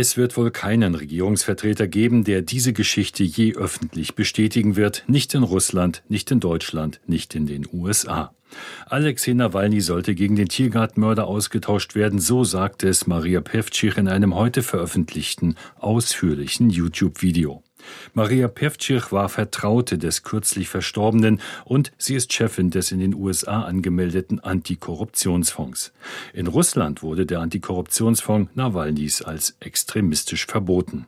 Es wird wohl keinen Regierungsvertreter geben, der diese Geschichte je öffentlich bestätigen wird, nicht in Russland, nicht in Deutschland, nicht in den USA. Alexei Nawalny sollte gegen den Tiergartenmörder ausgetauscht werden, so sagte es Maria Pevcich in einem heute veröffentlichten, ausführlichen YouTube-Video. Maria Pevcich war Vertraute des kürzlich Verstorbenen und sie ist Chefin des in den USA angemeldeten Antikorruptionsfonds. In Russland wurde der Antikorruptionsfonds Nawalnys als extremistisch verboten.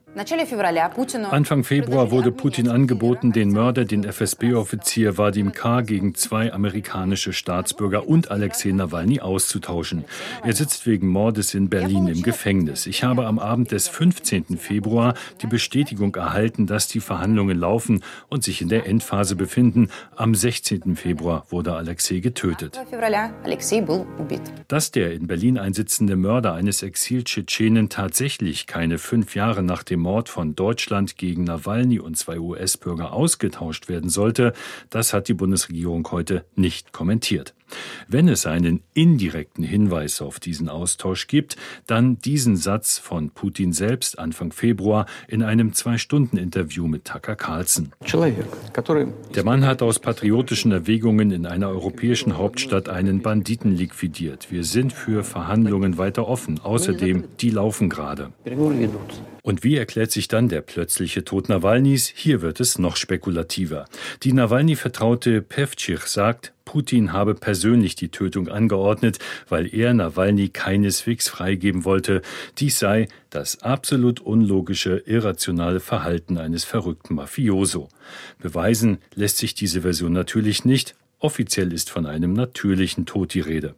Anfang Februar wurde Putin angeboten, den Mörder, den FSB-Offizier Vadim K. gegen zwei amerikanische Staatsbürger und Alexei Nawalny auszutauschen. Er sitzt wegen Mordes in Berlin im Gefängnis. Ich habe am Abend des 15. Februar die Bestätigung erhalten, dass die Verhandlungen laufen und sich in der Endphase befinden. Am 16. Februar wurde Alexei getötet. Dass der in Berlin einsitzende Mörder eines Exil-Tschetschenen tatsächlich keine fünf Jahre nach dem Mord von Deutschland gegen Nawalny und zwei US-Bürger ausgetauscht werden sollte, das hat die Bundesregierung heute nicht kommentiert. Wenn es einen indirekten Hinweis auf diesen Austausch gibt, dann diesen Satz von Putin selbst Anfang Februar in einem Zwei-Stunden-Interview mit Tucker Carlson. Der Mann hat aus patriotischen Erwägungen in einer europäischen Hauptstadt einen Banditen liquidiert. Wir sind für Verhandlungen weiter offen. Außerdem, die laufen gerade. Und wie erklärt sich dann der plötzliche Tod Nawalnys? Hier wird es noch spekulativer. Die Nawalny-Vertraute Pevcich sagt, Putin habe persönlich die Tötung angeordnet, weil er Nawalny keineswegs freigeben wollte. Dies sei das absolut unlogische, irrationale Verhalten eines verrückten Mafioso. Beweisen lässt sich diese Version natürlich nicht. Offiziell ist von einem natürlichen Tod die Rede.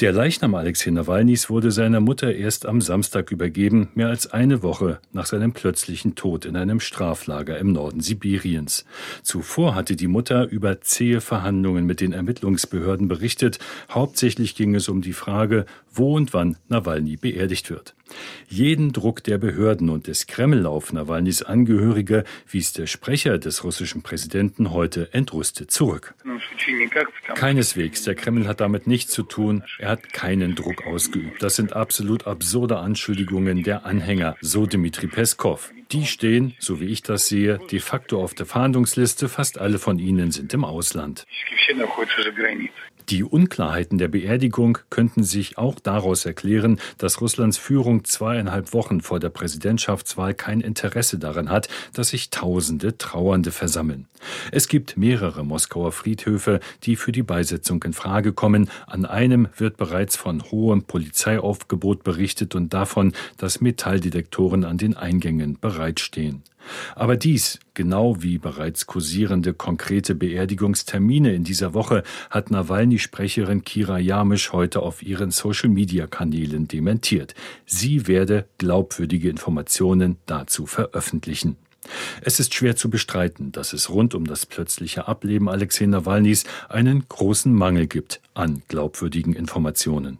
Der Leichnam Alexei Nawalnys wurde seiner Mutter erst am Samstag übergeben, mehr als eine Woche nach seinem plötzlichen Tod in einem Straflager im Norden Sibiriens. Zuvor hatte die Mutter über zähe Verhandlungen mit den Ermittlungsbehörden berichtet. Hauptsächlich ging es um die Frage, wo und wann Nawalny beerdigt wird. Jeden Druck der Behörden und des Kreml auf Nawalnys Angehörige wies der Sprecher des russischen Präsidenten heute entrüstet zurück. Keineswegs, der Kreml hat damit nichts zu tun, er hat keinen Druck ausgeübt. Das sind absolut absurde Anschuldigungen der Anhänger, so Dmitri Peskov. Die stehen, so wie ich das sehe, de facto auf der Fahndungsliste, fast alle von ihnen sind im Ausland. Die Unklarheiten der Beerdigung könnten sich auch daraus erklären, dass Russlands Führung zweieinhalb Wochen vor der Präsidentschaftswahl kein Interesse daran hat, dass sich Tausende Trauernde versammeln. Es gibt mehrere Moskauer Friedhöfe, die für die Beisetzung in Frage kommen. An einem wird bereits von hohem Polizeiaufgebot berichtet und davon, dass Metalldetektoren an den Eingängen bereitstehen. Aber dies, genau wie bereits kursierende konkrete Beerdigungstermine in dieser Woche, hat Nawalny-Sprecherin Kira Jamisch heute auf ihren Social-Media-Kanälen dementiert. Sie werde glaubwürdige Informationen dazu veröffentlichen. Es ist schwer zu bestreiten, dass es rund um das plötzliche Ableben Alexei Nawalnys einen großen Mangel gibt an glaubwürdigen Informationen.